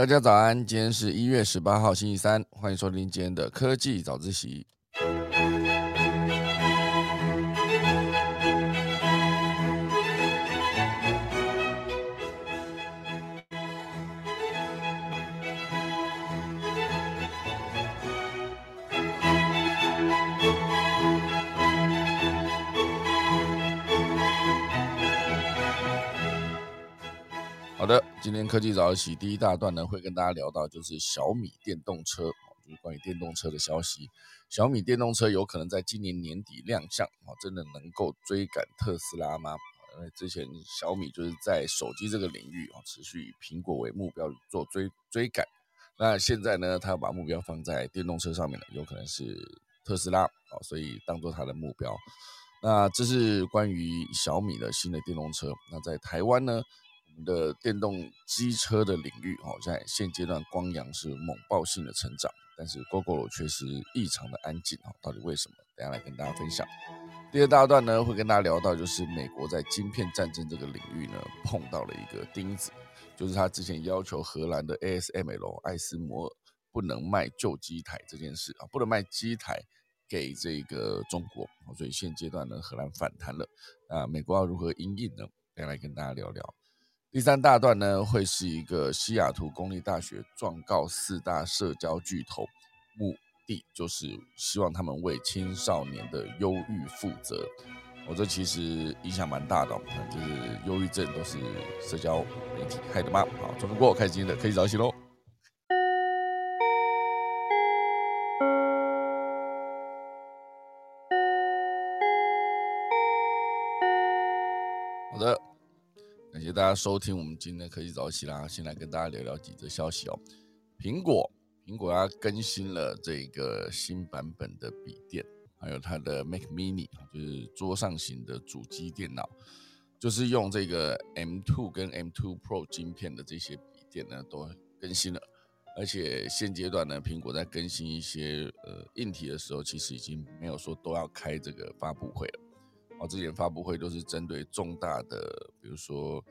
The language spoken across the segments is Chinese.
大家早安，今天是一月十八号，星期三，欢迎收听今天的科技早自习。今天科技早起第一大段呢，会跟大家聊到就是小米电动车，就是关于电动车的消息。小米电动车有可能在今年年底亮相，哦，真的能够追赶特斯拉吗？因为之前小米就是在手机这个领域啊，持续以苹果为目标做追追赶。那现在呢，他要把目标放在电动车上面了，有可能是特斯拉啊，所以当做他的目标。那这是关于小米的新的电动车。那在台湾呢？我们的电动机车的领域，哦，在现阶段光阳是猛爆性的成长，但是 GoGo 却是异常的安静，哦，到底为什么？等下来跟大家分享。第二大段呢，会跟大家聊到，就是美国在晶片战争这个领域呢，碰到了一个钉子，就是他之前要求荷兰的 ASML 艾斯摩尔不能卖旧机台这件事啊，不能卖机台给这个中国，所以现阶段呢，荷兰反弹了，啊，美国要如何应应呢？等下来跟大家聊聊。第三大段呢，会是一个西雅图公立大学状告四大社交巨头，目的就是希望他们为青少年的忧郁负责。我这其实影响蛮大的，就是忧郁症都是社交媒体害的吗？好，中过开始今天的可以早起喽。大家收听我们今天的科技早起啦！先来跟大家聊聊几则消息哦。苹果，苹果它更新了这个新版本的笔电，还有它的 Mac Mini，就是桌上型的主机电脑，就是用这个 M2 跟 M2 Pro 晶片的这些笔电呢，都更新了。而且现阶段呢，苹果在更新一些呃硬体的时候，其实已经没有说都要开这个发布会了。哦，之前发布会都是针对重大的，比如说，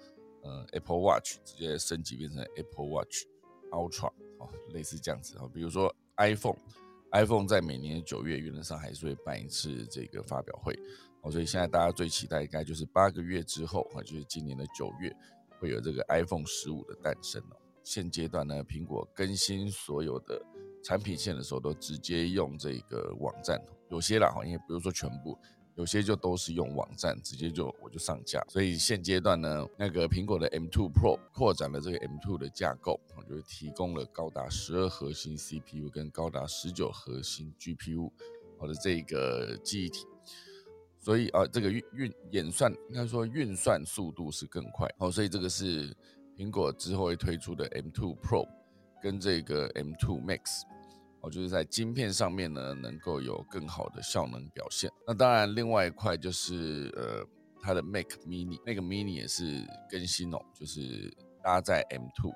呃，Apple Watch 直接升级变成 Apple Watch Ultra，哦，类似这样子啊。比如说 iPhone，iPhone 在每年九月原则上还是会办一次这个发表会，哦，所以现在大家最期待应该就是八个月之后啊，就是今年的九月会有这个 iPhone 十五的诞生哦。现阶段呢，苹果更新所有的产品线的时候，都直接用这个网站，有些啦哈，因为不是说全部。有些就都是用网站直接就我就上架，所以现阶段呢，那个苹果的 M2 Pro 扩展了这个 M2 的架构，就是提供了高达十二核心 CPU 跟高达十九核心 GPU 或者这个记忆体，所以啊，这个运运演算应该说运算速度是更快。哦，所以这个是苹果之后会推出的 M2 Pro 跟这个 M2 Max。哦，就是在晶片上面呢，能够有更好的效能表现。那当然，另外一块就是呃，它的 Mac Mini，那个 Mini 也是更新哦，就是搭载 M2，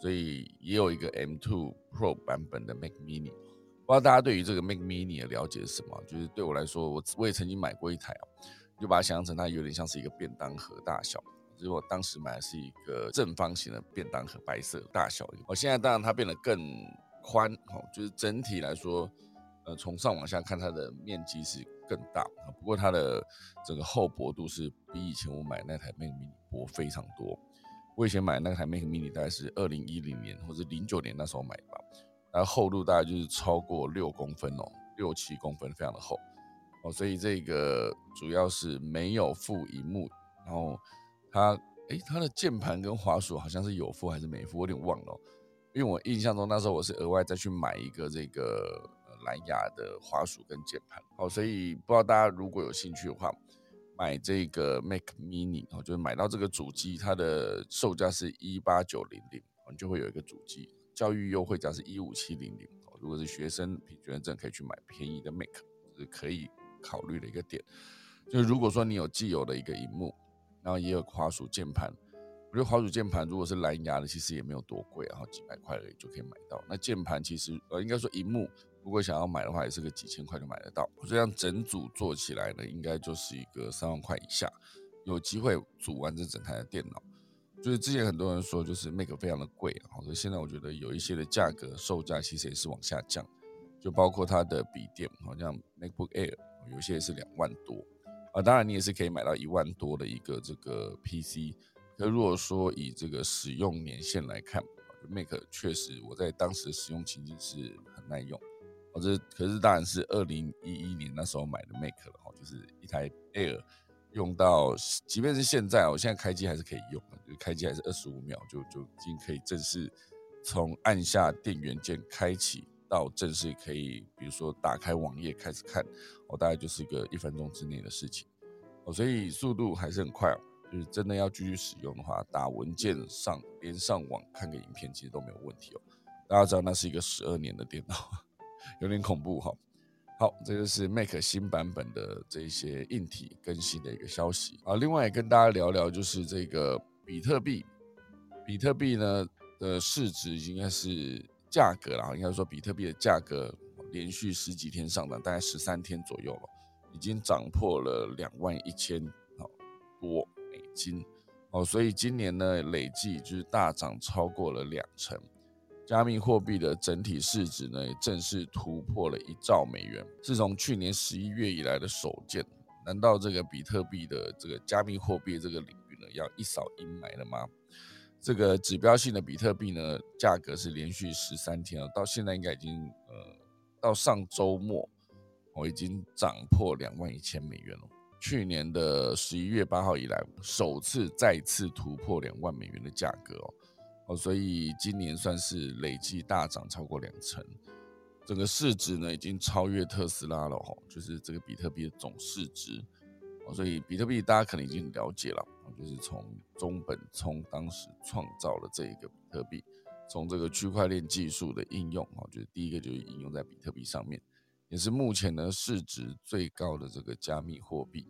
所以也有一个 M2 Pro 版本的 Mac Mini。不知道大家对于这个 Mac Mini 的了解是什么？就是对我来说，我我也曾经买过一台哦，就把它想象成它有点像是一个便当盒大小。所以我当时买的是一个正方形的便当盒，白色大小。我现在当然它变得更。宽哦，就是整体来说，呃，从上往下看，它的面积是更大。不过它的整个厚薄度是比以前我买那台 Mac Mini 薄非常多。我以前买那台 Mac Mini 大概是二零一零年或者零九年那时候买的吧，然后厚度大概就是超过六公分哦，六七公分，非常的厚哦。所以这个主要是没有附荧幕，然后它，诶，它的键盘跟滑鼠好像是有附还是没附，我有点忘了。因为我印象中那时候我是额外再去买一个这个蓝牙的滑鼠跟键盘，好，所以不知道大家如果有兴趣的话，买这个 Mac Mini 哦，就是买到这个主机，它的售价是一八九零零，你就会有一个主机，教育优惠价是一五七零零，如果是学生凭学生证可以去买便宜的 Mac，是可以考虑的一个点。就如果说你有既有的一个荧幕，然后也有滑鼠键盘。我觉得滑鼠键盘如果是蓝牙的，其实也没有多贵，然后几百块而已就可以买到。那键盘其实呃，应该说荧幕，如果想要买的话，也是个几千块就买得到。这样整组做起来呢，应该就是一个三万块以下，有机会组完这整台的电脑。就是之前很多人说就是 Mac 非常的贵，好，可现在我觉得有一些的价格售价其实也是往下降，就包括它的笔电，好像 MacBook Air 有些是两万多啊，当然你也是可以买到一万多的一个这个 PC，可如果说以这个使用年限来看，Mac 确实我在当时的使用情境是很耐用，哦，这可是当然是二零一一年那时候买的 Mac 了，哦，就是一台 Air。用到，即便是现在，我现在开机还是可以用的，就开机还是二十五秒就就已经可以正式从按下电源键开启到正式可以，比如说打开网页开始看，哦，大概就是个一分钟之内的事情，哦，所以速度还是很快哦。就是真的要继续使用的话，打文件上连上网看个影片其实都没有问题哦。大家知道那是一个十二年的电脑，有点恐怖哈。好，这个是 Mac 新版本的这些硬体更新的一个消息啊。另外也跟大家聊聊，就是这个比特币，比特币呢的市值应该是价格啦，应该说比特币的价格连续十几天上涨，大概十三天左右了，已经涨破了两万一千好多金哦，所以今年呢累计就是大涨超过了两成。加密货币的整体市值呢，也正式突破了一兆美元，是从去年十一月以来的首见。难道这个比特币的这个加密货币这个领域呢，要一扫阴霾了吗？这个指标性的比特币呢，价格是连续十三天了，到现在应该已经呃，到上周末我已经涨破两万一千美元了。去年的十一月八号以来，首次再次突破两万美元的价格哦。哦，所以今年算是累计大涨超过两成，整个市值呢已经超越特斯拉了哈，就是这个比特币的总市值。哦，所以比特币大家可能已经了解了，就是从中本聪当时创造了这一个比特币，从这个区块链技术的应用，哦，就是第一个就是应用在比特币上面，也是目前呢市值最高的这个加密货币。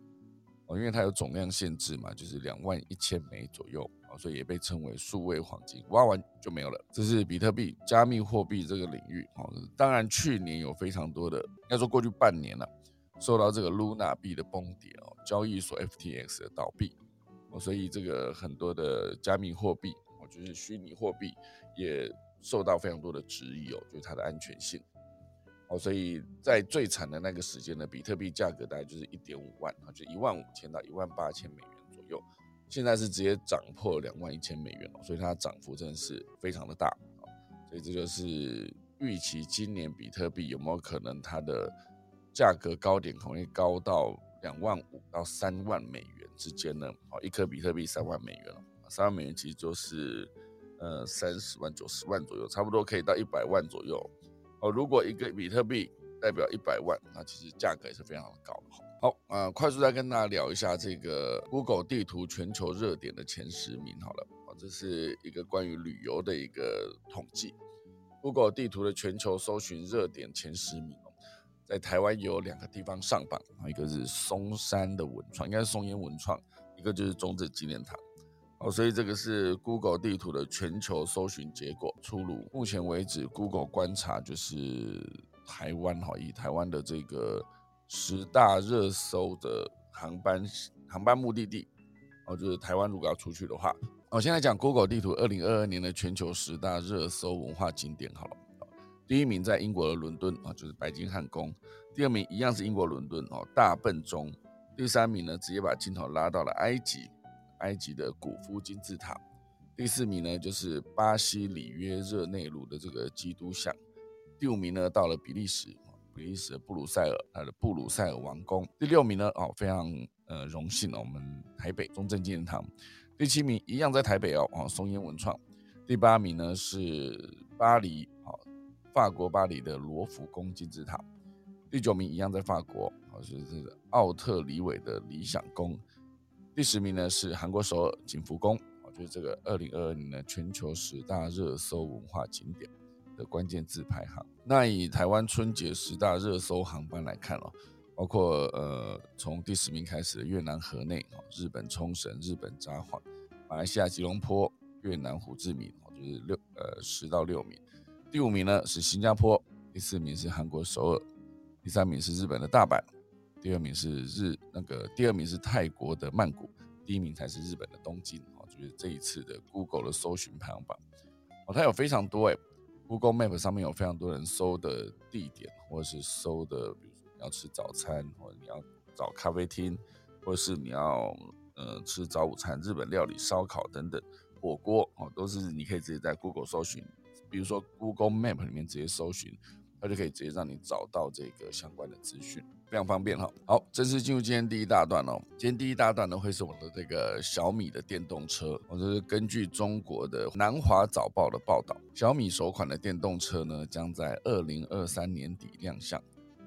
哦，因为它有总量限制嘛，就是两万一千枚左右哦。所以也被称为数位黄金，挖完就没有了。这是比特币加密货币这个领域。哦，当然去年有非常多的，应该说过去半年了，受到这个 Luna 币的崩跌哦，交易所 FTX 的倒闭哦，所以这个很多的加密货币哦，就是虚拟货币也受到非常多的质疑哦，就是它的安全性哦，所以在最惨的那个时间呢，比特币价格大概就是一点五万啊，就一万五千到一万八千美元左右。现在是直接涨破两万一千美元了，所以它涨幅真的是非常的大啊！所以这就是预期今年比特币有没有可能它的价格高点可能会高到两万五到三万美元之间呢？哦，一颗比特币三万美元了，三万美元其实就是呃三十万九十万左右，差不多可以到一百万左右哦。如果一个比特币代表一百万，那其实价格也是非常高的。好，呃，快速再跟大家聊一下这个 Google 地图全球热点的前十名。好了，啊，这是一个关于旅游的一个统计，Google 地图的全球搜寻热点前十名，在台湾有两个地方上榜啊，一个是松山的文创，应该是松烟文创，一个就是中正纪念堂。哦，所以这个是 Google 地图的全球搜寻结果出炉。目前为止，Google 观察就是台湾哈，以台湾的这个。十大热搜的航班航班目的地哦，就是台湾如果要出去的话，我现在讲 Google 地图二零二二年的全球十大热搜文化景点好了。第一名在英国的伦敦啊，就是白金汉宫；第二名一样是英国伦敦哦，大笨钟；第三名呢，直接把镜头拉到了埃及，埃及的古夫金字塔；第四名呢，就是巴西里约热内卢的这个基督像；第五名呢，到了比利时。比利时的布鲁塞尔，它的布鲁塞尔王宫。第六名呢，哦，非常呃荣幸哦，我们台北中正纪念堂。第七名一样在台北哦，哦松烟文创。第八名呢是巴黎，哦法国巴黎的罗浮宫金字塔。第九名一样在法国，哦是这个奥特里韦的理想宫。第十名呢是韩国首尔景福宫，就是这个二零二二年的全球十大热搜文化景点。的关键字排行。那以台湾春节十大热搜航班来看哦，包括呃从第十名开始的越南河内哦，日本冲绳、日本札幌、马来西亚吉隆坡、越南胡志明，就是六呃十到六名。第五名呢是新加坡，第四名是韩国首尔，第三名是日本的大阪，第二名是日那个第二名是泰国的曼谷，第一名才是日本的东京哦，就是这一次的 Google 的搜寻排行榜哦，它有非常多哎，Google Map 上面有非常多人搜的地点，或者是搜的，比如说你要吃早餐，或者你要找咖啡厅，或者是你要呃吃早午餐、日本料理、烧烤等等火锅哦，都是你可以直接在 Google 搜寻，比如说 Google Map 里面直接搜寻。它就可以直接让你找到这个相关的资讯，非常方便哈。好，正式进入今天第一大段哦。今天第一大段呢，会是我们的这个小米的电动车。我这是根据中国的南华早报的报道，小米首款的电动车呢，将在二零二三年底亮相，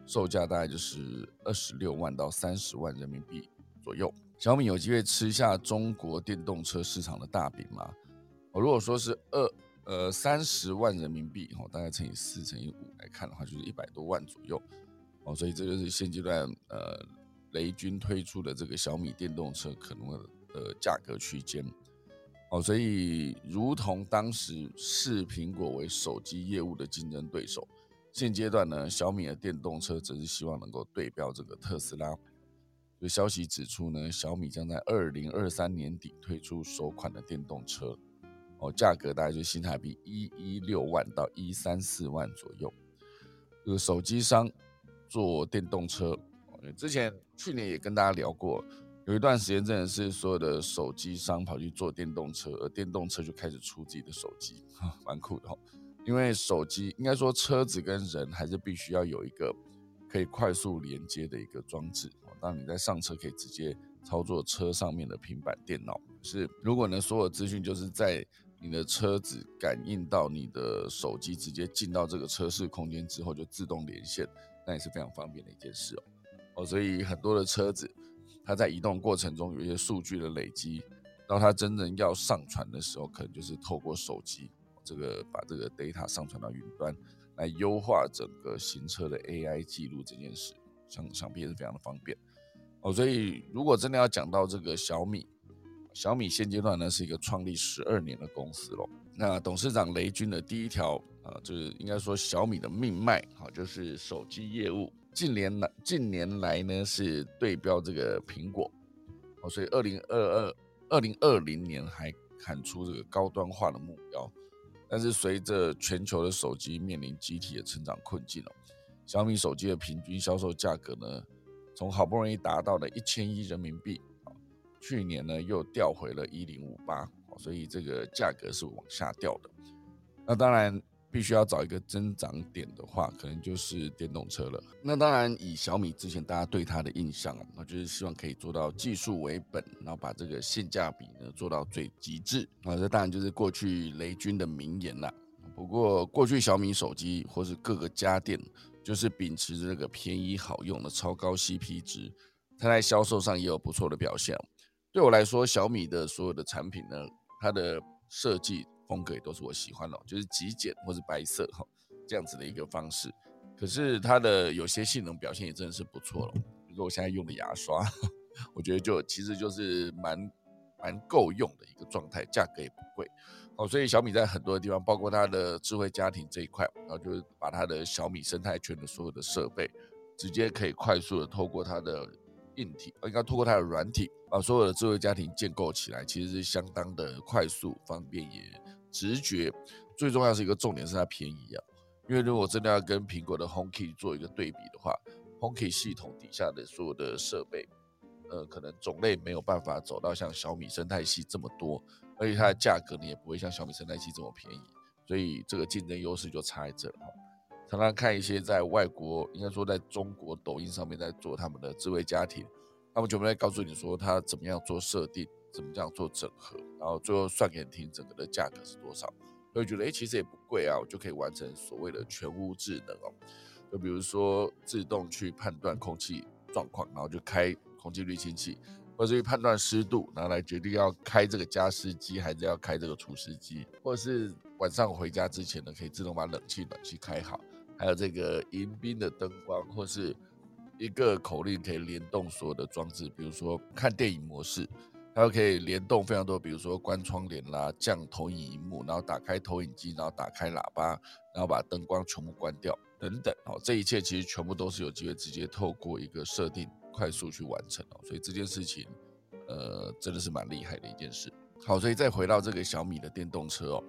售价大概就是二十六万到三十万人民币左右。小米有机会吃下中国电动车市场的大饼吗？我如果说是二。呃，三十万人民币哦，大概乘以四乘以五来看的话，就是一百多万左右哦，所以这就是现阶段呃雷军推出的这个小米电动车可能的价格区间哦，所以如同当时视苹果为手机业务的竞争对手，现阶段呢，小米的电动车则是希望能够对标这个特斯拉。有消息指出呢，小米将在二零二三年底推出首款的电动车。哦，价格大概就新台币一一六万到一三四万左右。这个手机商做电动车，之前去年也跟大家聊过，有一段时间真的是所有的手机商跑去做电动车，而电动车就开始出自己的手机，蛮酷的哈。因为手机应该说车子跟人还是必须要有一个可以快速连接的一个装置，当你在上车可以直接操作车上面的平板电脑。是，如果呢所有资讯就是在你的车子感应到你的手机，直接进到这个车室空间之后，就自动连线，那也是非常方便的一件事哦。哦，所以很多的车子，它在移动过程中有一些数据的累积，到它真正要上传的时候，可能就是透过手机，这个把这个 data 上传到云端，来优化整个行车的 AI 记录这件事，想想必也是非常的方便。哦，所以如果真的要讲到这个小米。小米现阶段呢是一个创立十二年的公司喽。那董事长雷军的第一条啊，就是应该说小米的命脉，好，就是手机业务。近年来，近年来呢是对标这个苹果，哦，所以二零二二、二零二零年还喊出这个高端化的目标。但是随着全球的手机面临集体的成长困境哦，小米手机的平均销售价格呢，从好不容易达到了一千亿人民币。去年呢又掉回了一零五八，所以这个价格是往下掉的。那当然必须要找一个增长点的话，可能就是电动车了。那当然以小米之前大家对它的印象，那就是希望可以做到技术为本，然后把这个性价比呢做到最极致啊。这当然就是过去雷军的名言啦。不过过去小米手机或是各个家电，就是秉持着这个便宜好用的超高 CP 值，它在销售上也有不错的表现。对我来说，小米的所有的产品呢，它的设计风格也都是我喜欢的，就是极简或者白色哈这样子的一个方式。可是它的有些性能表现也真的是不错了，比如说我现在用的牙刷，我觉得就其实就是蛮蛮够用的一个状态，价格也不贵哦。所以小米在很多的地方，包括它的智慧家庭这一块，然后就是把它的小米生态圈的所有的设备，直接可以快速的透过它的。硬体，应该透过它的软体，把所有的智慧家庭建构起来，其实是相当的快速、方便也直觉。最重要是一个重点是它便宜啊，因为如果真的要跟苹果的 HomeKey 做一个对比的话，HomeKey 系统底下的所有的设备，呃，可能种类没有办法走到像小米生态系这么多，而且它的价格呢也不会像小米生态系这么便宜，所以这个竞争优势就差在这了。常常看一些在外国，应该说在中国抖音上面在做他们的智慧家庭，他们就会告诉你说他怎么样做设定，怎么样做整合，然后最后算给你听整个的价格是多少，会觉得哎其实也不贵啊，我就可以完成所谓的全屋智能哦，就比如说自动去判断空气状况，然后就开空气滤清器，或者去判断湿度，然后来决定要开这个加湿机还是要开这个除湿机，或者是晚上回家之前呢，可以自动把冷气暖气开好。还有这个迎宾的灯光，或是一个口令可以联动所有的装置，比如说看电影模式，它可以联动非常多，比如说关窗帘啦、降投影荧幕，然后打开投影机，然后打开喇叭，然后把灯光全部关掉等等。哦，这一切其实全部都是有机会直接透过一个设定快速去完成哦，所以这件事情，呃，真的是蛮厉害的一件事。好，所以再回到这个小米的电动车哦，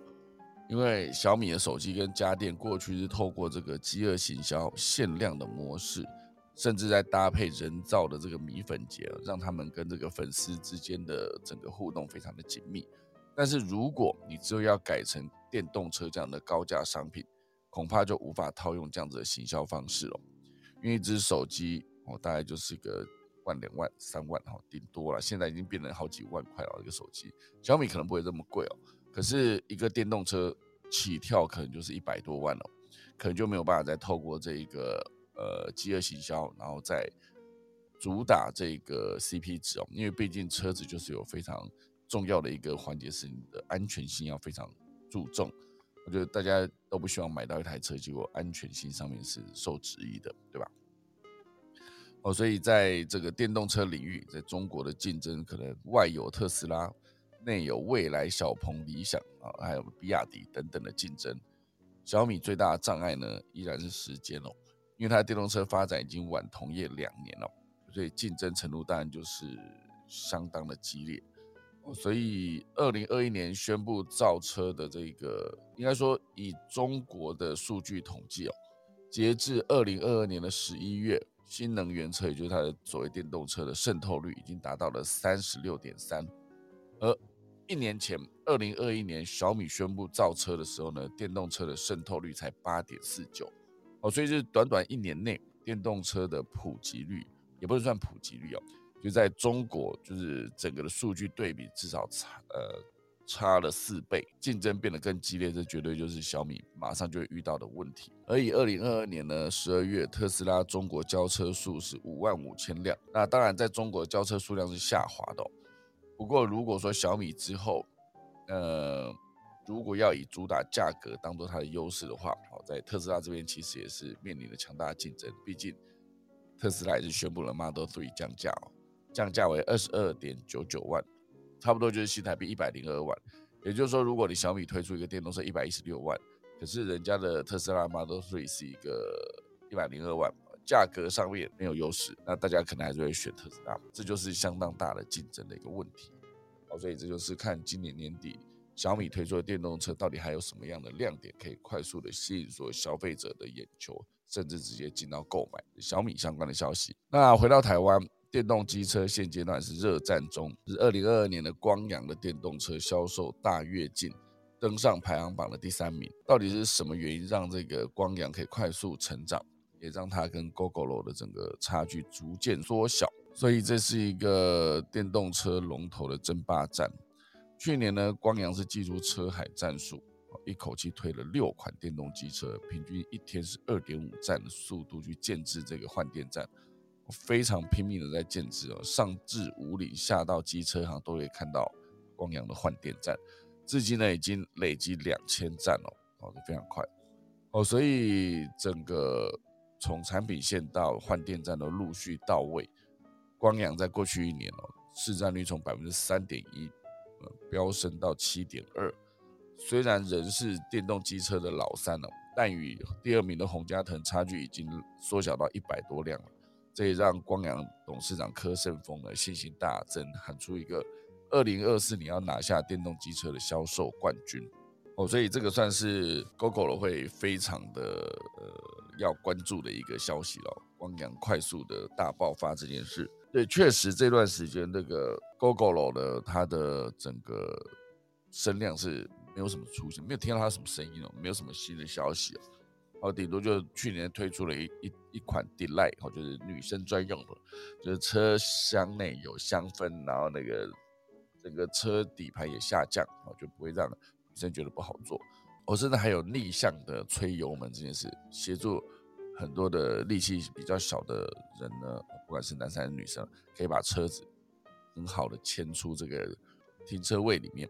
因为小米的手机跟家电过去是透过这个饥饿行销限量的模式，甚至在搭配人造的这个米粉节，让他们跟这个粉丝之间的整个互动非常的紧密。但是如果你之后要改成电动车这样的高价商品，恐怕就无法套用这样子的行销方式了。因为一只手机哦，大概就是个万两万三万哈，顶多了。现在已经变成好几万块了，一个手机。小米可能不会这么贵哦，可是一个电动车起跳可能就是一百多万哦，可能就没有办法再透过这一个呃饥饿行销，然后再主打这个 CP 值哦。因为毕竟车子就是有非常重要的一个环节，是你的安全性要非常注重。我觉得大家都不希望买到一台车，结果安全性上面是受质疑的，对吧？哦，所以在这个电动车领域，在中国的竞争可能外有特斯拉，内有未来、小鹏、理想啊，还有比亚迪等等的竞争。小米最大的障碍呢，依然是时间哦，因为它的电动车发展已经晚同业两年了，所以竞争程度当然就是相当的激烈。所以，二零二一年宣布造车的这个，应该说以中国的数据统计哦，截至二零二二年的十一月，新能源车，也就是它的所谓电动车的渗透率已经达到了三十六点三，而一年前，二零二一年小米宣布造车的时候呢，电动车的渗透率才八点四九，哦，所以就是短短一年内，电动车的普及率也不能算普及率哦。就在中国，就是整个的数据对比至少差呃差了四倍，竞争变得更激烈，这绝对就是小米马上就会遇到的问题。而以二零二二年呢十二月，特斯拉中国交车数是五万五千辆，那当然在中国交车数量是下滑的。不过如果说小米之后，呃，如果要以主打价格当做它的优势的话，好，在特斯拉这边其实也是面临着强大的竞争，毕竟特斯拉也是宣布了 Model Three 降价哦。降价为二十二点九九万，差不多就是新台币一百零二万。也就是说，如果你小米推出一个电动车一百一十六万，可是人家的特斯拉 Model Three 是一个一百零二万，价格上面没有优势，那大家可能还是会选特斯拉，这就是相当大的竞争的一个问题。好，所以这就是看今年年底小米推出的电动车到底还有什么样的亮点，可以快速的吸引所有消费者的眼球，甚至直接进到购买小米相关的消息。那回到台湾。电动机车现阶段是热战中，是二零二二年的光阳的电动车销售大跃进，登上排行榜的第三名。到底是什么原因让这个光阳可以快速成长，也让它跟 GoGoRo 的整个差距逐渐缩小？所以这是一个电动车龙头的争霸战。去年呢，光阳是记住车海战术，一口气推了六款电动机车，平均一天是二点五站的速度去建制这个换电站。非常拼命的在建制哦，上至五里，下到机车行都可以看到光阳的换电站，至今呢已经累积两千站哦，跑得非常快哦，所以整个从产品线到换电站都陆续到位。光阳在过去一年哦，市占率从百分之三点一，呃，飙升到七点二。虽然仍是电动机车的老三哦，但与第二名的洪家腾差距已经缩小到一百多辆了。这也让光阳董事长柯胜峰呢信心大增，喊出一个二零二四年要拿下电动机车的销售冠军哦，所以这个算是 GoGo 会非常的呃要关注的一个消息了。汪洋快速的大爆发这件事，对，确实这段时间这个 GoGo 的它的整个声量是没有什么出现，没有听到它什么声音哦，没有什么新的消息哦。哦，顶多就去年推出了一一一款 Delight，哦，就是女生专用的，就是车厢内有香氛，然后那个整个车底盘也下降，哦，就不会让女生觉得不好坐。我甚至还有逆向的吹油门这件事，协助很多的力气比较小的人呢，不管是男生还是女生，可以把车子很好的牵出这个停车位里面。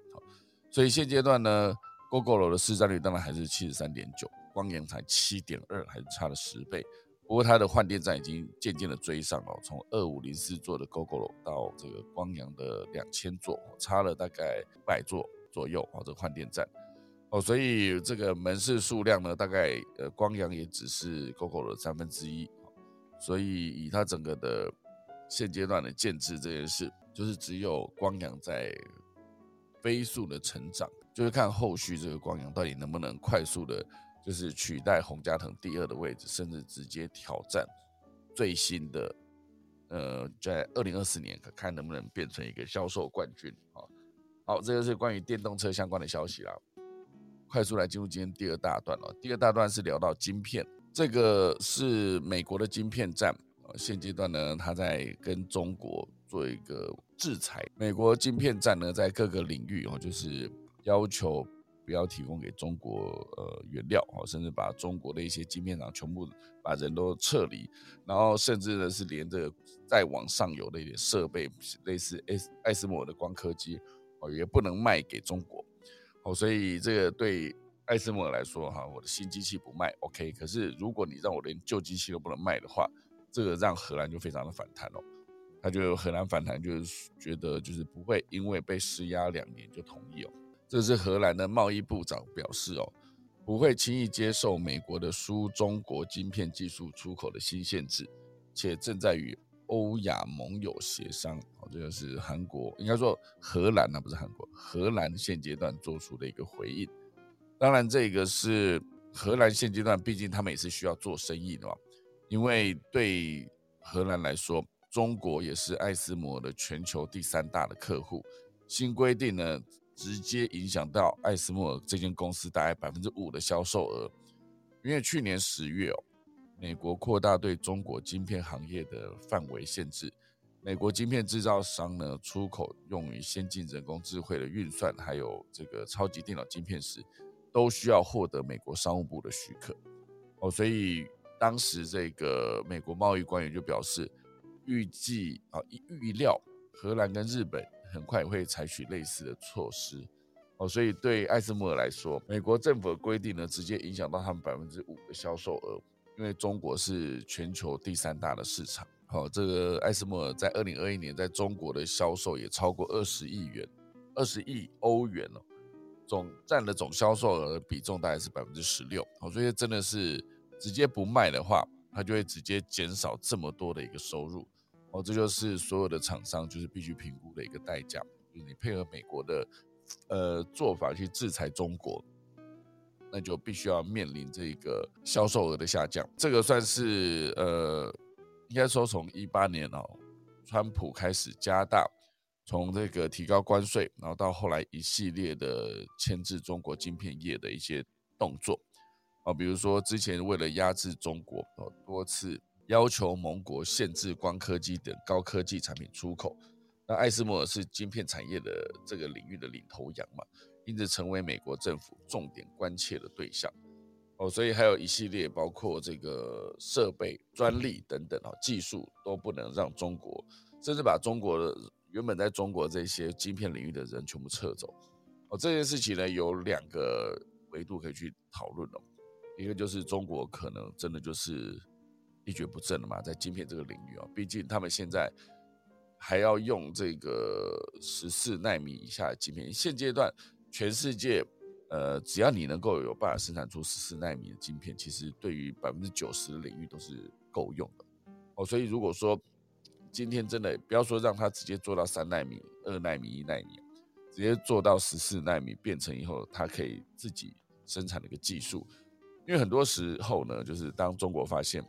所以现阶段呢，GoGo 的市占率当然还是七十三点九。光阳才七点二，还是差了十倍。不过它的换电站已经渐渐的追上了，从二五零四座的 GoGo 到这个光阳的两千座，差了大概百座左右哦。这个换电站哦，所以这个门市数量呢，大概呃光阳也只是 GoGo 的三分之一。所以以它整个的现阶段的建制这件事，就是只有光阳在。飞速的成长，就是看后续这个光阳到底能不能快速的，就是取代洪家腾第二的位置，甚至直接挑战最新的，呃，在二零二四年看能不能变成一个销售冠军啊。好，这就是关于电动车相关的消息啦。快速来进入今天第二大段了。第二大段是聊到晶片，这个是美国的晶片战。现阶段呢，他在跟中国做一个制裁。美国晶片战呢，在各个领域哦，就是要求不要提供给中国呃原料哦，甚至把中国的一些晶片厂全部把人都撤离，然后甚至呢是连着再往上游的一点设备，类似 S 艾斯摩的光刻机哦，也不能卖给中国。哦，所以这个对艾斯摩尔来说，哈，我的新机器不卖，OK。可是如果你让我连旧机器都不能卖的话，这个让荷兰就非常的反弹哦。他就荷兰反弹，就是觉得就是不会因为被施压两年就同意哦。这是荷兰的贸易部长表示哦，不会轻易接受美国的输中国晶片技术出口的新限制，且正在与。欧亚盟友协商，哦，这个是韩国，应该说荷兰啊，不是韩国，荷兰现阶段做出的一个回应。当然，这个是荷兰现阶段，毕竟他们也是需要做生意的嘛。因为对荷兰来说，中国也是爱斯摩的全球第三大的客户。新规定呢，直接影响到爱斯摩这间公司大概百分之五的销售额。因为去年十月哦。美国扩大对中国晶片行业的范围限制。美国晶片制造商呢，出口用于先进人工智慧的运算，还有这个超级电脑晶片时，都需要获得美国商务部的许可。哦，所以当时这个美国贸易官员就表示，预计啊预料荷兰跟日本很快会采取类似的措施。哦，所以对艾斯摩尔来说，美国政府的规定呢，直接影响到他们百分之五的销售额。因为中国是全球第三大的市场，好，这个艾斯莫尔在二零二一年在中国的销售也超过二十亿元，二十亿欧元哦，总占的总销售额的比重大概是百分之十六，好，所以真的是直接不卖的话，它就会直接减少这么多的一个收入，哦，这就是所有的厂商就是必须评估的一个代价，就是你配合美国的呃做法去制裁中国。那就必须要面临这个销售额的下降，这个算是呃，应该说从一八年哦，川普开始加大从这个提高关税，然后到后来一系列的牵制中国晶片业的一些动作啊，比如说之前为了压制中国哦，多次要求盟国限制光科技等高科技产品出口，那艾斯摩尔是晶片产业的这个领域的领头羊嘛。因此成为美国政府重点关切的对象哦，所以还有一系列包括这个设备、专利等等啊，技术都不能让中国，甚至把中国的原本在中国这些晶片领域的人全部撤走哦。这件事情呢，有两个维度可以去讨论哦。一个就是中国可能真的就是一蹶不振了嘛，在晶片这个领域啊，毕竟他们现在还要用这个十四纳米以下的晶片，现阶段。全世界，呃，只要你能够有办法生产出十四纳米的晶片，其实对于百分之九十的领域都是够用的哦。所以如果说今天真的不要说让它直接做到三纳米、二纳米、一纳米，直接做到十四纳米，变成以后它可以自己生产的一个技术。因为很多时候呢，就是当中国发现，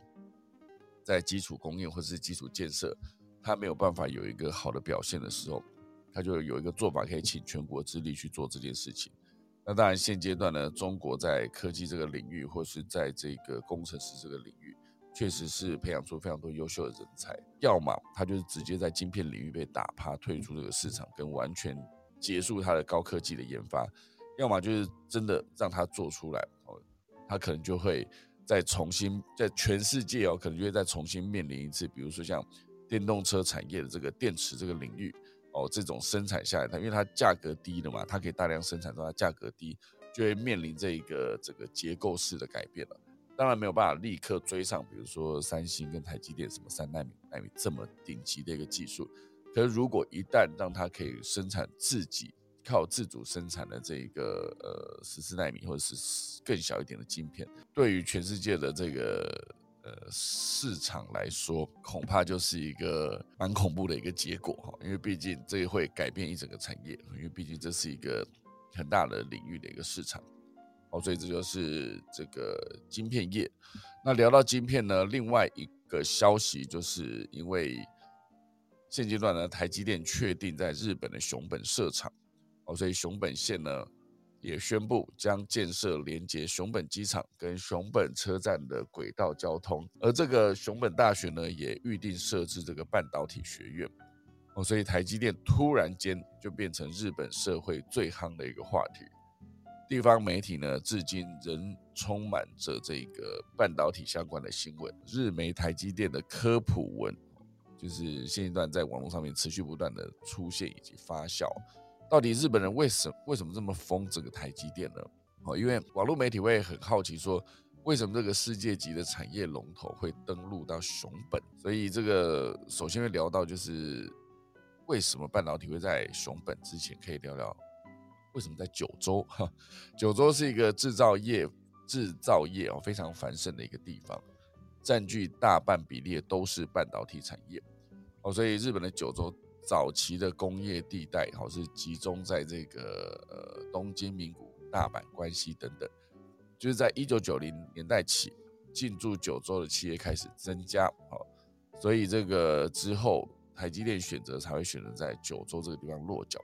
在基础工业或者是基础建设，它没有办法有一个好的表现的时候。他就有一个做法，可以请全国之力去做这件事情。那当然，现阶段呢，中国在科技这个领域，或是在这个工程师这个领域，确实是培养出非常多优秀的人才。要么他就是直接在晶片领域被打趴，退出这个市场，跟完全结束他的高科技的研发；要么就是真的让他做出来，哦，他可能就会再重新在全世界哦，可能就会再重新面临一次，比如说像电动车产业的这个电池这个领域。哦，这种生产下来，它因为它价格低了嘛，它可以大量生产，到它价格低，就会面临这一个这个结构式的改变了。当然没有办法立刻追上，比如说三星跟台积电什么三纳米、纳米这么顶级的一个技术。可是如果一旦让它可以生产自己靠自主生产的这一个呃十四纳米或者是更小一点的晶片，对于全世界的这个。市场来说，恐怕就是一个蛮恐怖的一个结果哈，因为毕竟这会改变一整个产业，因为毕竟这是一个很大的领域的一个市场哦，所以这就是这个晶片业。那聊到晶片呢，另外一个消息就是因为现阶段呢，台积电确定在日本的熊本设厂哦，所以熊本县呢。也宣布将建设连接熊本机场跟熊本车站的轨道交通，而这个熊本大学呢，也预定设置这个半导体学院哦，所以台积电突然间就变成日本社会最夯的一个话题。地方媒体呢，至今仍充满着这个半导体相关的新闻。日媒台积电的科普文，就是现阶段在网络上面持续不断的出现以及发酵。到底日本人为什为什么这么疯这个台积电呢？哦，因为网络媒体会很好奇说，为什么这个世界级的产业龙头会登陆到熊本？所以这个首先会聊到就是为什么半导体会在熊本之前，可以聊聊为什么在九州？哈，九州是一个制造业制造业哦非常繁盛的一个地方，占据大半比例都是半导体产业哦，所以日本的九州。早期的工业地带，好是集中在这个呃东京、名古、大阪、关西等等，就是在一九九零年代起，进驻九州的企业开始增加，好，所以这个之后台积电选择才会选择在九州这个地方落脚。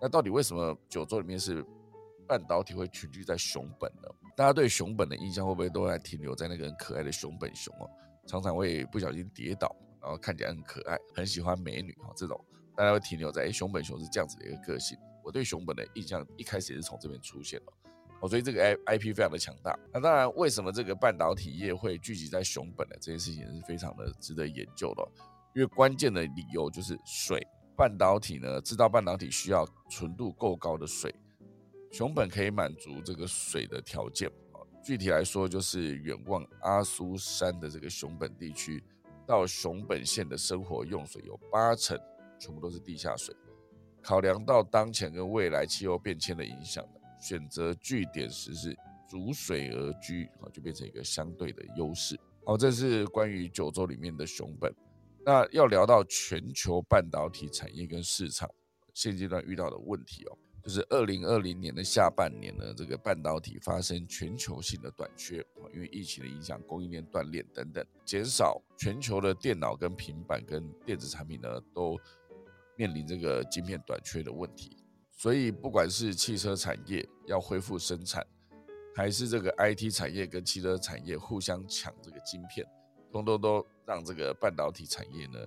那到底为什么九州里面是半导体会群聚在熊本呢？大家对熊本的印象会不会都在停留在那个很可爱的熊本熊哦？常常会不小心跌倒，然后看起来很可爱，很喜欢美女哈这种。大家会停留在哎，熊本熊是这样子的一个个性。我对熊本的印象一开始也是从这边出现的，哦，所以这个 I I P 非常的强大。那当然，为什么这个半导体业会聚集在熊本呢？这件事情也是非常的值得研究的。因为关键的理由就是水，半导体呢制造半导体需要纯度够高的水，熊本可以满足这个水的条件。具体来说，就是远望阿苏山的这个熊本地区，到熊本县的生活用水有八成。全部都是地下水。考量到当前跟未来气候变迁的影响，选择据点时是逐水而居，啊，就变成一个相对的优势。好，这是关于九州里面的熊本。那要聊到全球半导体产业跟市场现阶段遇到的问题哦，就是二零二零年的下半年呢，这个半导体发生全球性的短缺，因为疫情的影响，供应链断裂等等，减少全球的电脑跟平板跟电子产品呢都。面临这个晶片短缺的问题，所以不管是汽车产业要恢复生产，还是这个 IT 产业跟汽车产业互相抢这个晶片，通通都让这个半导体产业呢，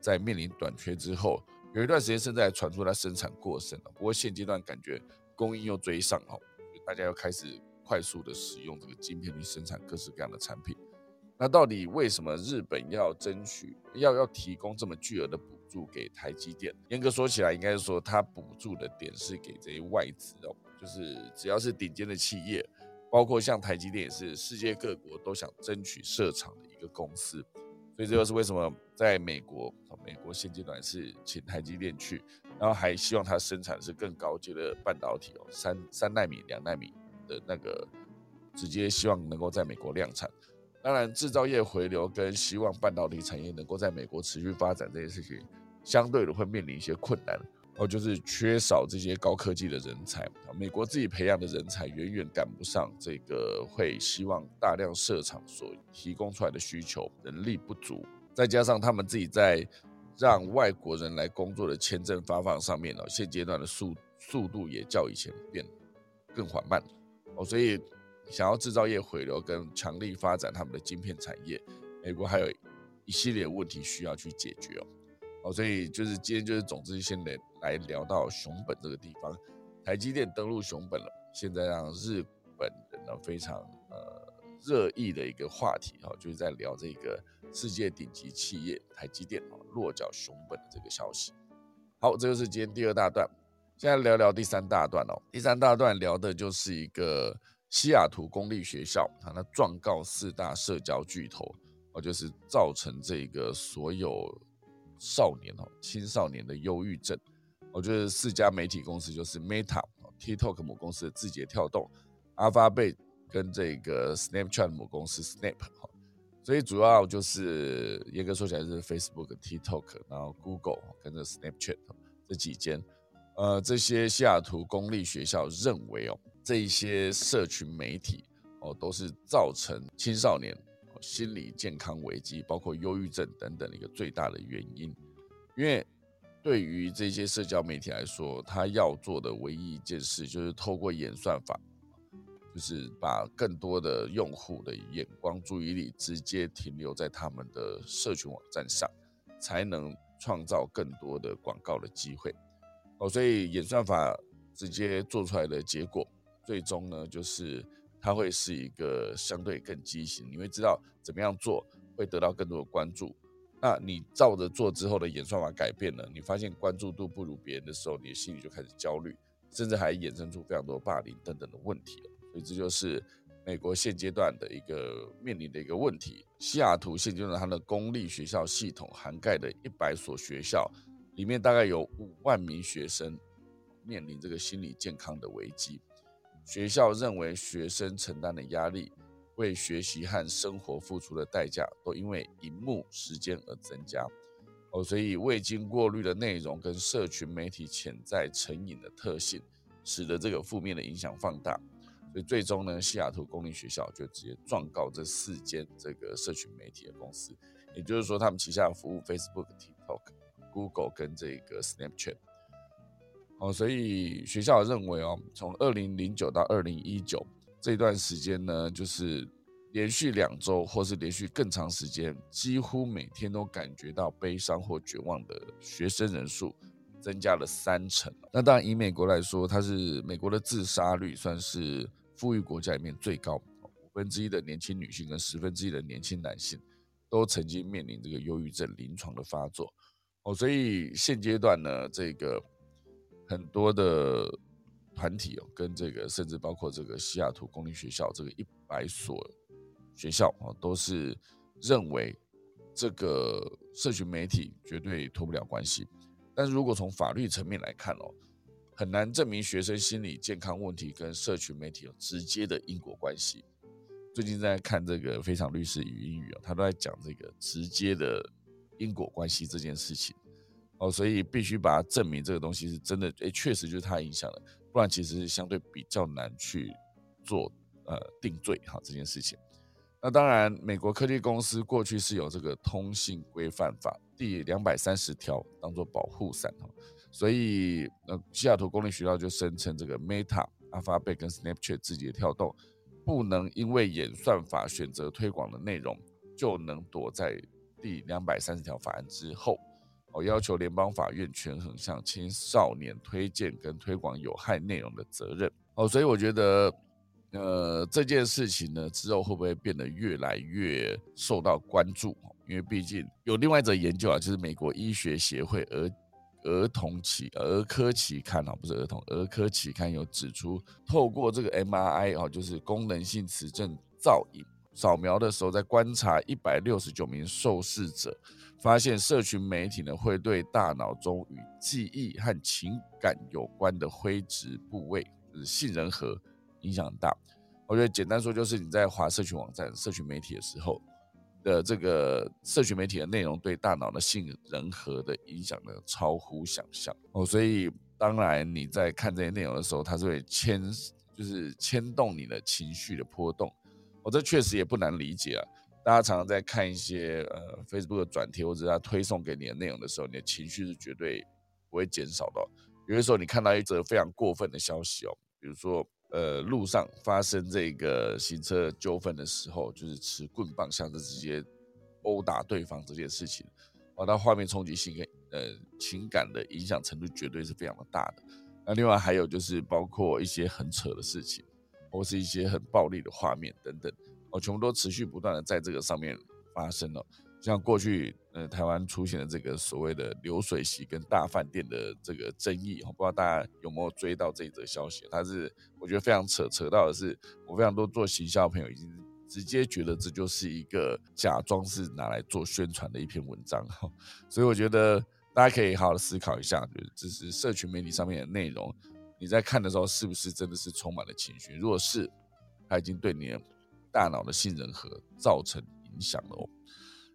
在面临短缺之后，有一段时间甚至还传出它生产过剩了。不过现阶段感觉供应又追上哦，大家要开始快速的使用这个晶片去生产各式各样的产品。那到底为什么日本要争取要要提供这么巨额的补助给台积电？严格说起来，应该是说它补助的点是给这些外资哦，就是只要是顶尖的企业，包括像台积电也是世界各国都想争取设厂的一个公司。所以这就是为什么在美国，美国现阶段是请台积电去，然后还希望它生产是更高阶的半导体哦，三三纳米、两纳米的那个，直接希望能够在美国量产。当然，制造业回流跟希望半导体产业能够在美国持续发展这件事情，相对的会面临一些困难，哦，就是缺少这些高科技的人才。美国自己培养的人才远远赶不上这个会希望大量设厂所提供出来的需求，人力不足，再加上他们自己在让外国人来工作的签证发放上面呢，现阶段的速速度也较以前变更缓慢，哦，所以。想要制造业回流跟强力发展他们的晶片产业，美国还有一系列问题需要去解决哦。哦，所以就是今天就是总之先来来聊到熊本这个地方，台积电登陆熊本了，现在让日本人呢非常呃热议的一个话题哈，就是在聊这个世界顶级企业台积电啊落脚熊本的这个消息。好，这就是今天第二大段，现在聊聊第三大段哦。第三大段聊的就是一个。西雅图公立学校它，那状告四大社交巨头，哦，就是造成这个所有少年哦、青少年的忧郁症。我觉得四家媒体公司就是 Meta、TikTok 母公司的字节跳动、Alphabet 跟这个 Snapchat 母公司 Snap 哈，所以主要就是严格说起来是 Facebook、TikTok，然后 Google 跟着 Snapchat 这几间。呃，这些西雅图公立学校认为哦，这一些社群媒体哦，都是造成青少年心理健康危机，包括忧郁症等等的一个最大的原因。因为对于这些社交媒体来说，他要做的唯一一件事就是透过演算法。就是把更多的用户的眼光、注意力直接停留在他们的社群网站上，才能创造更多的广告的机会。哦，所以演算法直接做出来的结果，最终呢，就是它会是一个相对更畸形。你会知道怎么样做会得到更多的关注。那你照着做之后的演算法改变了，你发现关注度不如别人的时候，你的心里就开始焦虑，甚至还衍生出非常多霸凌等等的问题。所以这就是美国现阶段的一个面临的一个问题。西雅图现阶段它的公立学校系统涵盖的一百所学校，里面大概有五万名学生面临这个心理健康的危机。学校认为学生承担的压力、为学习和生活付出的代价，都因为荧幕时间而增加。哦，所以未经过滤的内容跟社群媒体潜在成瘾的特性，使得这个负面的影响放大。所以最终呢，西雅图公立学校就直接状告这四间这个社群媒体的公司，也就是说，他们旗下服务 Facebook、TikTok、Google 跟这个 Snapchat。哦，所以学校认为哦，从二零零九到二零一九这段时间呢，就是连续两周或是连续更长时间，几乎每天都感觉到悲伤或绝望的学生人数。增加了三成。那当然，以美国来说，它是美国的自杀率算是。富裕国家里面最高，五分之一的年轻女性跟十分之一的年轻男性都曾经面临这个忧郁症临床的发作哦，所以现阶段呢，这个很多的团体哦，跟这个甚至包括这个西雅图公立学校这个一百所学校哦，都是认为这个社群媒体绝对脱不了关系，但是如果从法律层面来看哦。很难证明学生心理健康问题跟社群媒体有直接的因果关系。最近在看这个《非常律师与英语》啊，他都在讲这个直接的因果关系这件事情哦，所以必须把它证明这个东西是真的，诶，确实就是它影响了，不然其实是相对比较难去做呃定罪哈这件事情。那当然，美国科技公司过去是有这个通信规范法第两百三十条当做保护伞哈。所以，呃，西雅图公立学校就声称，这个 Meta、Alphabet 跟 Snapchat 自己的跳动，不能因为演算法选择推广的内容，就能躲在第两百三十条法案之后。哦，要求联邦法院权衡向青少年推荐跟推广有害内容的责任。哦，所以我觉得，呃，这件事情呢，之后会不会变得越来越受到关注？因为毕竟有另外一则研究啊，就是美国医学协会而。儿童期儿科期刊啊，不是儿童儿科期刊有指出，透过这个 MRI 哦，就是功能性磁振造影扫描的时候，在观察一百六十九名受试者，发现社群媒体呢会对大脑中与记忆和情感有关的灰质部位，就是杏仁核影响大。我觉得简单说，就是你在滑社群网站、社群媒体的时候。的这个社群媒体的内容对大脑的杏仁核的影响呢，超乎想象哦。所以当然你在看这些内容的时候，它是会牵，就是牵动你的情绪的波动。这确实也不难理解啊。大家常常在看一些呃 Facebook 的转贴或者他推送给你的内容的时候，你的情绪是绝对不会减少的。有的时候你看到一则非常过分的消息哦，比如说。呃，路上发生这个行车纠纷的时候，就是持棍棒，像是直接殴打对方这件事情，哦，它画面冲击性跟呃情感的影响程度绝对是非常的大的。那另外还有就是包括一些很扯的事情，或是一些很暴力的画面等等，哦，全部都持续不断的在这个上面发生了。像过去，呃，台湾出现的这个所谓的流水席跟大饭店的这个争议，我不知道大家有没有追到这一则消息？它是我觉得非常扯，扯到的是我非常多做行销的朋友已经直接觉得这就是一个假装是拿来做宣传的一篇文章，所以我觉得大家可以好好的思考一下，就是这是社群媒体上面的内容，你在看的时候是不是真的是充满了情绪？如果是，它已经对你大脑的杏仁核造成。影响了哦。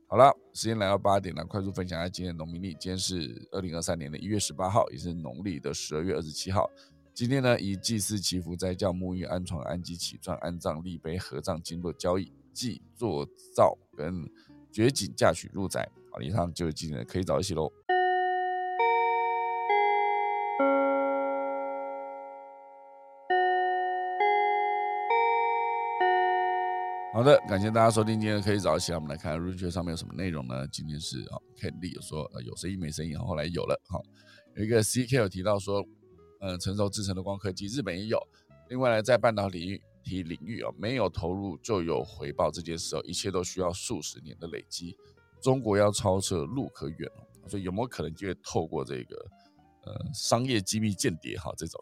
好了，时间来到八点了，快速分享一下今天的农民历。今天是二零二三年的一月十八号，也是农历的十二月二十七号。今天呢，以祭祀祈福、斋教、沐浴、安床、安基、起传、安葬、立碑、合葬、经络交易、祭坐灶跟掘井嫁娶入宅。好，以上就是今天的可以早一些喽。好的，感谢大家收听今天的可以早起。我们来看入圈上面有什么内容呢？今天是啊，Candy 有说呃有生意没生意，后来有了哈。有一个 CK 有提到说，嗯，成熟制成的光刻机日本也有。另外呢，在半导体体领域啊，没有投入就有回报这件事哦，一切都需要数十年的累积。中国要超车路可远哦，所以有没有可能就会透过这个呃商业机密间谍哈这种？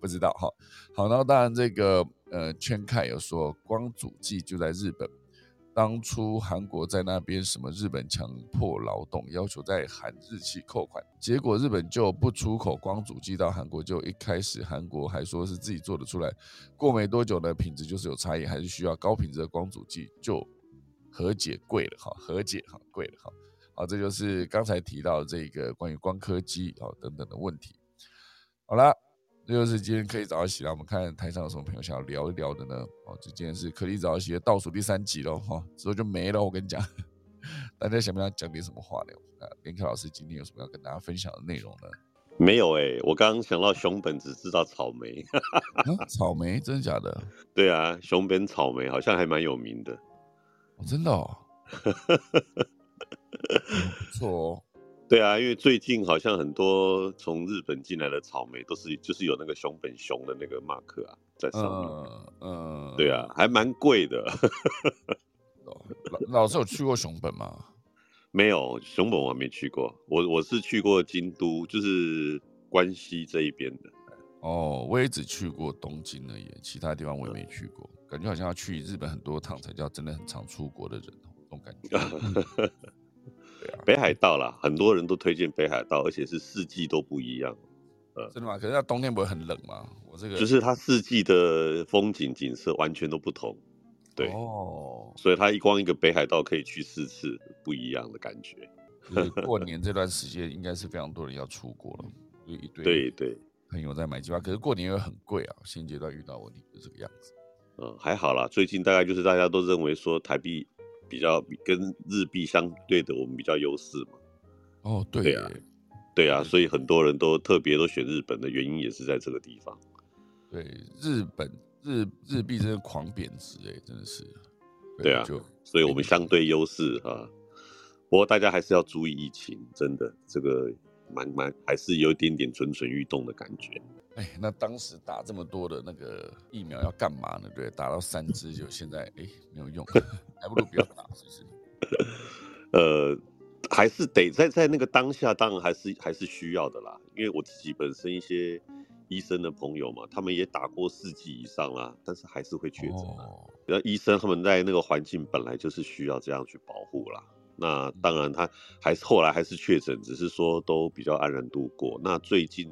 不知道哈，好，然后当然这个呃，圈凯有说光祖记就在日本，当初韩国在那边什么日本强迫劳动，要求在韩日期扣款，结果日本就不出口光祖记到韩国，就一开始韩国还说是自己做得出来，过没多久呢，品质就是有差异，还是需要高品质的光祖记，就和解贵了哈，和解哈贵了哈，好，这就是刚才提到这个关于光刻机啊等等的问题，好了。这就是今天可以早起了。我们看台上有什么朋友想要聊一聊的呢？哦，这今天是可以早起的倒数第三集喽，哈，之后就没了。我跟你讲，大家想不想讲点什么话呢？啊，连凯老师今天有什么要跟大家分享的内容呢？没有哎，我刚刚想到熊本只知道草莓，草莓真的假的？对啊，熊本草莓好像还蛮有名的，哦，真的哦，不错哦。对啊，因为最近好像很多从日本进来的草莓都是就是有那个熊本熊的那个马克啊在上面，嗯，对啊，还蛮贵的。老老师有去过熊本吗？没有，熊本我还没去过。我我是去过京都，就是关西这一边的。哦，我也只去过东京而已，其他地方我也没去过。感觉好像要去日本很多趟才叫真的很常出国的人哦，这种感觉。北海道啦，很多人都推荐北海道，而且是四季都不一样。呃，真的吗？可是它冬天不会很冷吗？我这个就是它四季的风景景色完全都不同。对哦，所以它一光一个北海道可以去四次，不一样的感觉。过年这段时间应该是非常多人要出国了，就一堆对对朋友在买机票。可是过年又很贵啊，现阶段遇到问题就这个样子。嗯，还好啦，最近大概就是大家都认为说台币。比较跟日币相对的，我们比较优势嘛。哦，对啊，对啊，所以很多人都特别都选日本的原因也是在这个地方。对，日本日日币真的狂贬值，哎，真的是。对啊，就所以我们相对优势啊。不过大家还是要注意疫情，真的这个蛮蛮还是有一点点蠢蠢欲动的感觉。哎，那当时打这么多的那个疫苗要干嘛呢？对，打到三支就现在哎没有用，还不如不要打，是不是？呃，还是得在在那个当下，当然还是还是需要的啦。因为我自己本身一些医生的朋友嘛，他们也打过四剂以上啦，但是还是会确诊。然后医生他们在那个环境本来就是需要这样去保护啦。那当然他还是后来还是确诊，只是说都比较安然度过。那最近。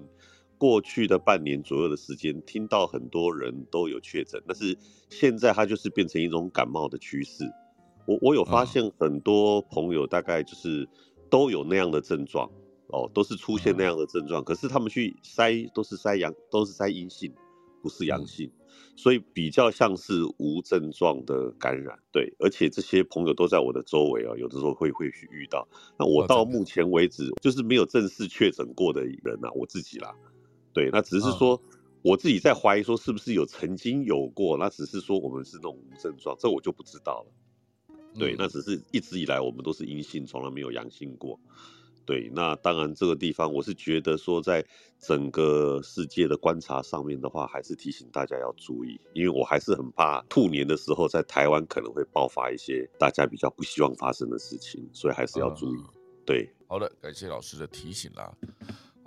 过去的半年左右的时间，听到很多人都有确诊，但是现在它就是变成一种感冒的趋势。我我有发现很多朋友大概就是都有那样的症状哦，都是出现那样的症状，可是他们去筛都是筛阳，都是筛阴性，不是阳性，所以比较像是无症状的感染。对，而且这些朋友都在我的周围啊，有的时候会会去遇到。那我到目前为止就是没有正式确诊过的人呐，我自己啦。对，那只是说我自己在怀疑，说是不是有曾经有过？那只是说我们是那种无症状，这我就不知道了。对，那只是一直以来我们都是阴性，从来没有阳性过。对，那当然这个地方我是觉得说，在整个世界的观察上面的话，还是提醒大家要注意，因为我还是很怕兔年的时候在台湾可能会爆发一些大家比较不希望发生的事情，所以还是要注意。对，好的，感谢老师的提醒啦。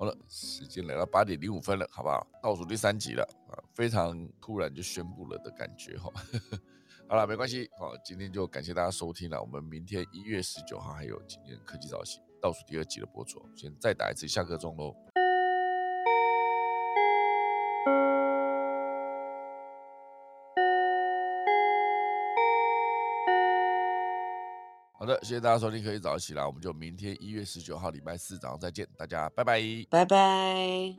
好了，时间来到八点零五分了，好不好？倒数第三集了啊，非常突然就宣布了的感觉哈。好了，没关系，好，今天就感谢大家收听了。我们明天一月十九号还有今天科技早起倒数第二集的播出，先再打一次下课钟喽。好的，谢谢大家收听，可以早起啦，我们就明天一月十九号礼拜四早上再见，大家拜拜。拜拜。